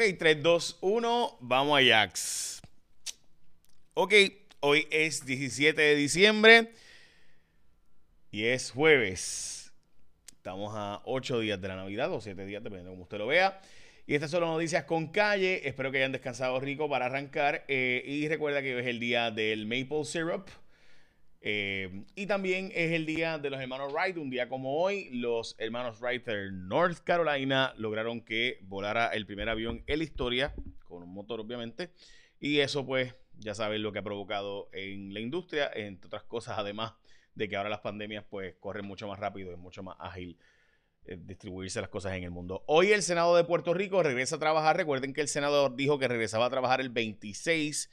Ok, 3, 2, 1, vamos a Jax. Ok, hoy es 17 de diciembre y es jueves. Estamos a 8 días de la Navidad o 7 días, dependiendo de cómo usted lo vea. Y estas son las noticias con calle. Espero que hayan descansado rico para arrancar. Eh, y recuerda que hoy es el día del maple syrup. Eh, y también es el día de los hermanos Wright. Un día como hoy, los hermanos Wright de North Carolina lograron que volara el primer avión en la historia, con un motor obviamente. Y eso pues ya saben lo que ha provocado en la industria, entre otras cosas, además de que ahora las pandemias pues corren mucho más rápido, es mucho más ágil eh, distribuirse las cosas en el mundo. Hoy el Senado de Puerto Rico regresa a trabajar. Recuerden que el senador dijo que regresaba a trabajar el 26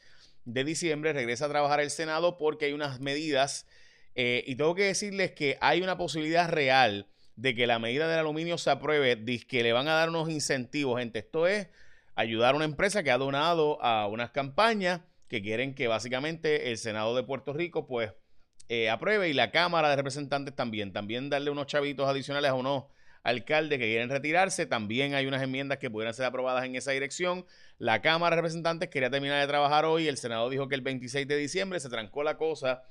de diciembre regresa a trabajar el Senado porque hay unas medidas eh, y tengo que decirles que hay una posibilidad real de que la medida del aluminio se apruebe, que le van a dar unos incentivos, gente. Esto es ayudar a una empresa que ha donado a unas campañas que quieren que básicamente el Senado de Puerto Rico pues eh, apruebe y la Cámara de Representantes también. También darle unos chavitos adicionales a unos alcaldes que quieren retirarse. También hay unas enmiendas que pudieran ser aprobadas en esa dirección. La Cámara de Representantes quería terminar de trabajar hoy. El Senado dijo que el 26 de diciembre se trancó la cosa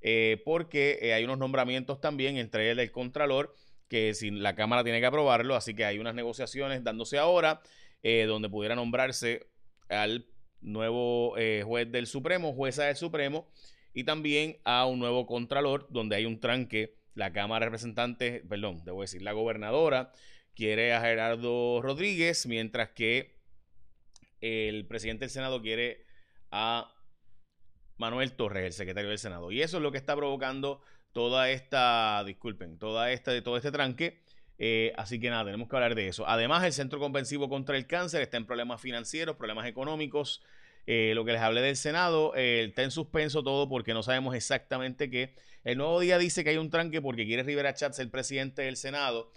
eh, porque eh, hay unos nombramientos también, entre el del Contralor, que la Cámara tiene que aprobarlo. Así que hay unas negociaciones dándose ahora eh, donde pudiera nombrarse al nuevo juez del Supremo, jueza del Supremo, y también a un nuevo Contralor, donde hay un tranque la Cámara de Representantes, perdón, debo decir, la gobernadora quiere a Gerardo Rodríguez, mientras que el presidente del Senado quiere a Manuel Torres, el secretario del Senado. Y eso es lo que está provocando toda esta, disculpen, toda esta, todo este tranque. Eh, así que nada, tenemos que hablar de eso. Además, el Centro Convensivo contra el Cáncer está en problemas financieros, problemas económicos. Eh, lo que les hablé del Senado eh, está en suspenso todo porque no sabemos exactamente qué. El nuevo día dice que hay un tranque porque quiere Rivera Chats el presidente del Senado.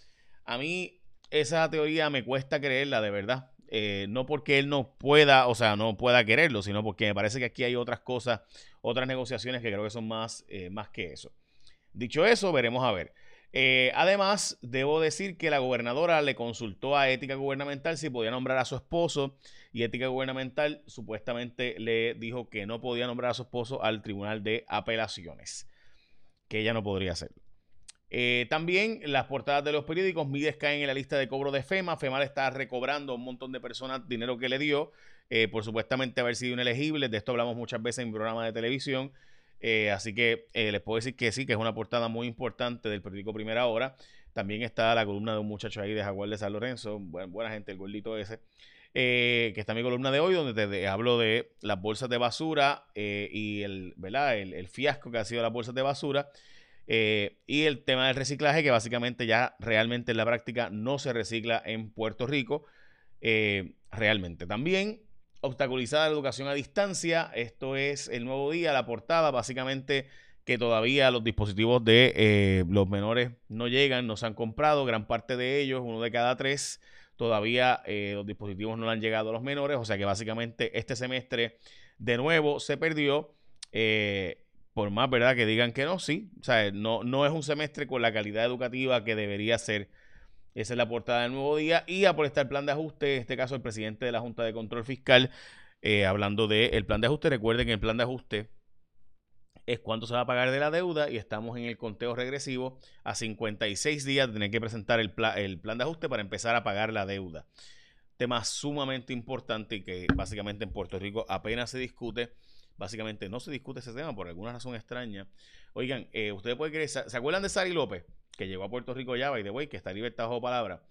A mí esa teoría me cuesta creerla, de verdad. Eh, no porque él no pueda, o sea, no pueda quererlo, sino porque me parece que aquí hay otras cosas, otras negociaciones que creo que son más, más que eso. Dicho eso, veremos a ver. Eh, además, debo decir que la gobernadora le consultó a Ética Gubernamental si podía nombrar a su esposo y Ética Gubernamental supuestamente le dijo que no podía nombrar a su esposo al Tribunal de Apelaciones, que ella no podría hacerlo. Eh, también las portadas de los periódicos, Mides caen en la lista de cobro de FEMA. FEMA le está recobrando a un montón de personas dinero que le dio eh, por supuestamente haber sido inelegible. De esto hablamos muchas veces en programas de televisión. Eh, así que eh, les puedo decir que sí, que es una portada muy importante del periódico Primera Hora. También está la columna de un muchacho ahí de Jaguar de San Lorenzo, buena, gente, el gordito ese, eh, que está mi columna de hoy, donde te, hablo de las bolsas de basura y el, ¿verdad? El, fiasco que ha sido las bolsas de basura. y el tema del reciclaje, que básicamente ya realmente en la práctica no se recicla en Puerto Rico. realmente. También obstaculizada la educación a distancia. Esto es el nuevo día, la portada, básicamente que todavía los dispositivos de eh, los menores no llegan, no se han comprado, gran parte de ellos, uno de cada tres, todavía eh, los dispositivos no han llegado a los menores, o sea que básicamente este semestre de nuevo se perdió. Eh, por más verdad que digan que no, sí, o sea, no, no es un semestre con la calidad educativa que debería ser esa es la portada del nuevo día. Y a por estar plan de ajuste, en este caso el presidente de la Junta de Control Fiscal, eh, hablando del plan de ajuste. Recuerden que el plan de ajuste es cuánto se va a pagar de la deuda y estamos en el conteo regresivo a 56 días de tener que presentar el, el plan de ajuste para empezar a pagar la deuda. Tema sumamente importante y que básicamente en Puerto Rico apenas se discute. Básicamente no se discute ese tema por alguna razón extraña. Oigan, eh, ustedes pueden creer, ¿se acuerdan de Sari López? Que llegó a Puerto Rico ya, by the way, que está libertad bajo palabra,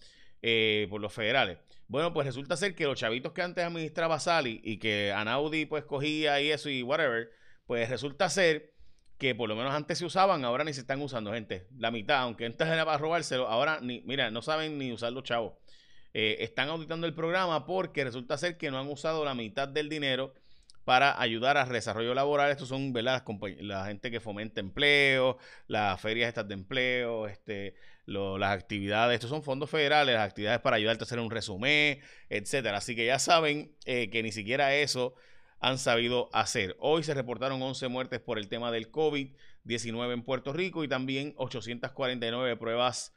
eh, por los federales. Bueno, pues resulta ser que los chavitos que antes administraba Sally y que Anaudi pues cogía y eso y whatever, pues resulta ser que por lo menos antes se usaban, ahora ni se están usando, gente. La mitad, aunque antes era para robárselo, ahora ni, mira, no saben ni usar los chavos. Eh, están auditando el programa porque resulta ser que no han usado la mitad del dinero para ayudar al desarrollo laboral. Estos son ¿verdad? La, gente que fomenta empleo, las ferias estas de empleo, este, las actividades. Estos son fondos federales, las actividades para ayudarte a hacer un resumen, etcétera. Así que ya saben eh, que ni siquiera eso han sabido hacer. Hoy se reportaron 11 muertes por el tema del COVID-19 en Puerto Rico y también 849 pruebas.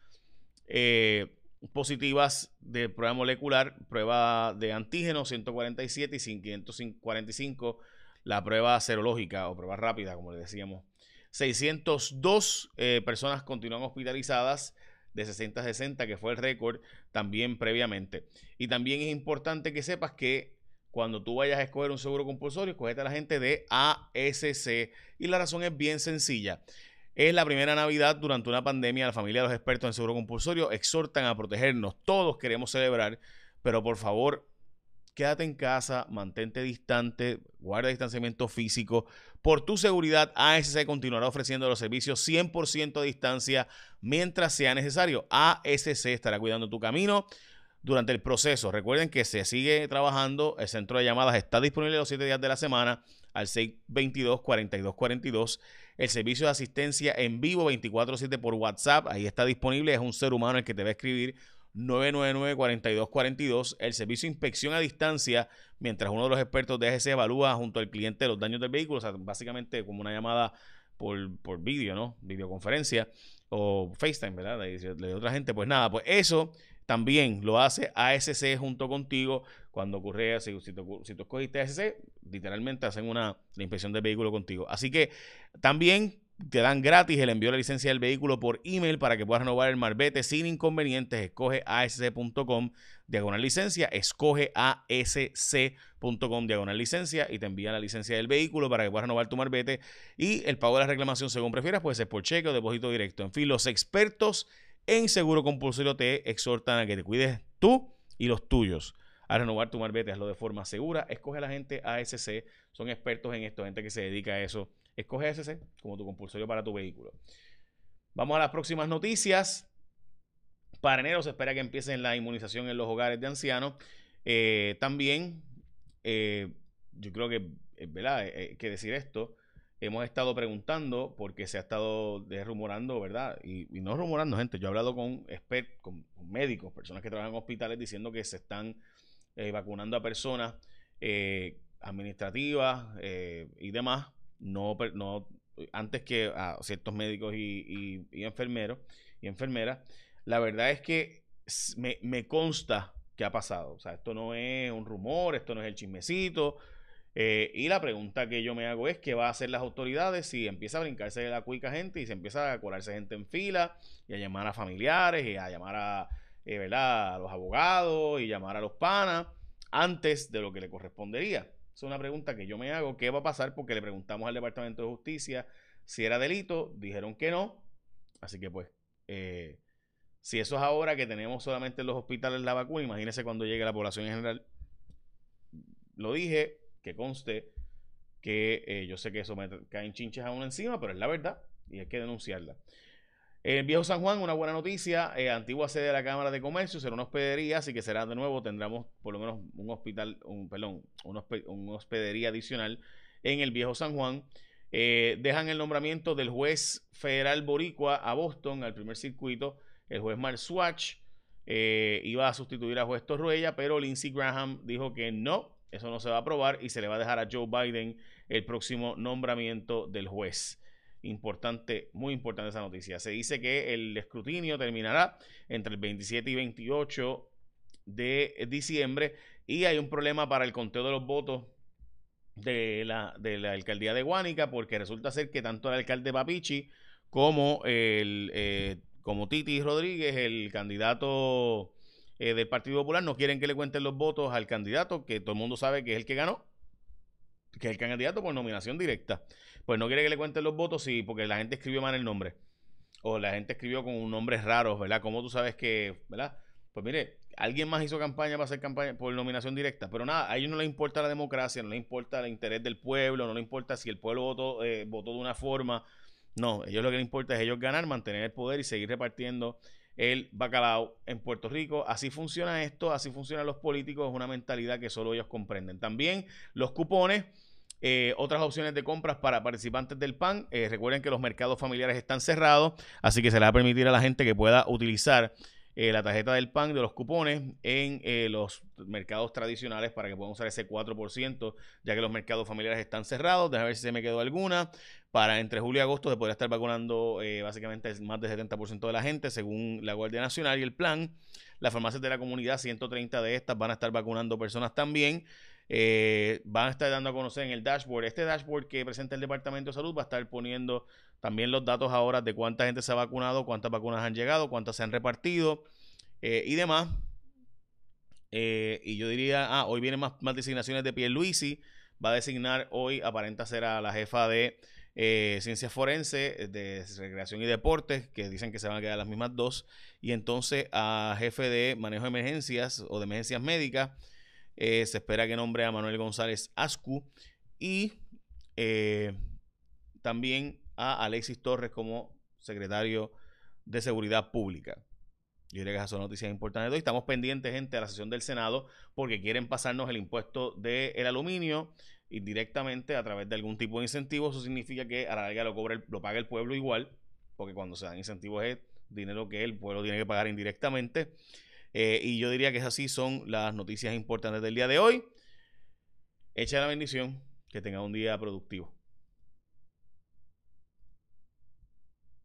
Eh, positivas de prueba molecular, prueba de antígeno 147 y 545 la prueba serológica o prueba rápida, como le decíamos. 602 eh, personas continúan hospitalizadas de 60 a 60, que fue el récord también previamente. Y también es importante que sepas que cuando tú vayas a escoger un seguro compulsorio, escogete a la gente de ASC. Y la razón es bien sencilla. Es la primera Navidad durante una pandemia. La familia de los expertos en seguro compulsorio exhortan a protegernos. Todos queremos celebrar, pero por favor, quédate en casa, mantente distante, guarda distanciamiento físico. Por tu seguridad, ASC continuará ofreciendo los servicios 100% a distancia mientras sea necesario. ASC estará cuidando tu camino durante el proceso. Recuerden que se sigue trabajando, el centro de llamadas está disponible los 7 días de la semana al 622-4242. El servicio de asistencia en vivo 24/7 por WhatsApp, ahí está disponible, es un ser humano el que te va a escribir 999-4242. El servicio de inspección a distancia, mientras uno de los expertos de AGC evalúa junto al cliente los daños del vehículo, o sea, básicamente como una llamada por, por vídeo, ¿no? Videoconferencia o FaceTime, ¿verdad? de otra gente, pues nada, pues eso también lo hace ASC junto contigo. Cuando ocurre, si, si, tú, escogiste ASC, literalmente hacen una la inspección del vehículo contigo. Así que también te dan gratis el envío de la licencia del vehículo por email para que puedas renovar el marbete sin inconvenientes. Escoge asc.com diagonal licencia, escoge asc.com diagonal licencia y te envían la licencia del vehículo para que puedas renovar tu marbete y el pago de la reclamación según prefieras puede ser por cheque o depósito directo. En fin, los expertos en Seguro Compulsorio te exhortan a que te cuides tú y los tuyos. A renovar tu marbete, hazlo de forma segura. Escoge a la gente ASC, son expertos en esto, gente que se dedica a eso. Escoge ASC como tu compulsorio para tu vehículo. Vamos a las próximas noticias. Para enero se espera que empiecen la inmunización en los hogares de ancianos. Eh, también, eh, yo creo que, ¿verdad? Hay que decir esto hemos estado preguntando porque se ha estado rumorando, ¿verdad? Y, no rumorando, gente. Yo he hablado con, expertos, con, médicos, personas que trabajan en hospitales diciendo que se están eh, vacunando a personas eh, administrativas eh, y demás, no, no antes que a ciertos médicos y, enfermeros y enfermeras. La verdad es que me, me consta que ha pasado. O sea, esto no es un rumor, esto no es el chismecito. Eh, y la pregunta que yo me hago es, ¿qué va a hacer las autoridades si empieza a brincarse la cuica gente y se empieza a colarse gente en fila y a llamar a familiares y a llamar a, eh, ¿verdad? a los abogados y llamar a los panas antes de lo que le correspondería? Es una pregunta que yo me hago. ¿Qué va a pasar? Porque le preguntamos al Departamento de Justicia si era delito. Dijeron que no. Así que pues, eh, si eso es ahora que tenemos solamente en los hospitales la vacuna, imagínense cuando llegue la población en general. Lo dije, que conste que eh, yo sé que eso me caen chinches aún encima, pero es la verdad y hay que denunciarla. El Viejo San Juan, una buena noticia, eh, antigua sede de la Cámara de Comercio, será una hospedería, así que será de nuevo, tendremos por lo menos un hospital, un, perdón, un, hospedería adicional en el Viejo San Juan. Eh, dejan el nombramiento del juez federal boricua a Boston, al primer circuito, el juez Mark Swatch, iba a sustituir a juez Torruella, pero Lindsey Graham dijo que no, eso no se va a aprobar y se le va a dejar a Joe Biden el próximo nombramiento del juez. Importante, muy importante esa noticia. Se dice que el escrutinio terminará entre el 27 y 28 de diciembre y hay un problema para el conteo de los votos de la, de la alcaldía de Guánica porque resulta ser que tanto el alcalde Papichi como el eh, como Titi Rodríguez, el candidato eh, del Partido Popular no quieren que le cuenten los votos al candidato, que todo el mundo sabe que es el que ganó, que es el candidato por nominación directa. Pues no quiere que le cuenten los votos, sí, porque la gente escribió mal el nombre. O la gente escribió con un nombre raro, ¿verdad? Como tú sabes que, ¿verdad? Pues mire, alguien más hizo campaña para hacer campaña por nominación directa, pero nada, a ellos no les importa la democracia, no les importa el interés del pueblo, no les importa si el pueblo votó, eh, votó de una forma. No, ellos lo que les importa es ellos ganar, mantener el poder y seguir repartiendo el bacalao en Puerto Rico. Así funciona esto, así funcionan los políticos, es una mentalidad que solo ellos comprenden. También los cupones. Eh, otras opciones de compras para participantes del PAN. Eh, recuerden que los mercados familiares están cerrados, así que se le va a permitir a la gente que pueda utilizar eh, la tarjeta del PAN de los cupones en eh, los mercados tradicionales para que puedan usar ese 4%, ya que los mercados familiares están cerrados. Déjame ver si se me quedó alguna. Para entre julio y agosto se podría estar vacunando eh, básicamente más del 70% de la gente, según la Guardia Nacional y el plan. Las farmacias de la comunidad, 130 de estas van a estar vacunando personas también. Eh, van a estar dando a conocer en el dashboard. Este dashboard que presenta el Departamento de Salud va a estar poniendo también los datos ahora de cuánta gente se ha vacunado, cuántas vacunas han llegado, cuántas se han repartido eh, y demás. Eh, y yo diría, ah, hoy vienen más, más designaciones de Pierluisi. Va a designar hoy, aparenta ser a la jefa de ciencias forenses, de recreación y deportes, que dicen que se van a quedar las mismas dos, y entonces a jefe de manejo de emergencias o de emergencias médicas, eh, se espera que nombre a Manuel González Ascu y eh, también a Alexis Torres como secretario de Seguridad Pública. Yo diría que esas son noticias importantes de. Estamos pendientes, gente, a la sesión del Senado porque quieren pasarnos el impuesto del aluminio indirectamente a través de algún tipo de incentivo. Eso significa que a la larga lo, lo paga el pueblo igual, porque cuando se dan incentivos es dinero que el pueblo tiene que pagar indirectamente. Eh, y yo diría que esas sí son las noticias importantes del día de hoy. Echa la bendición, que tenga un día productivo.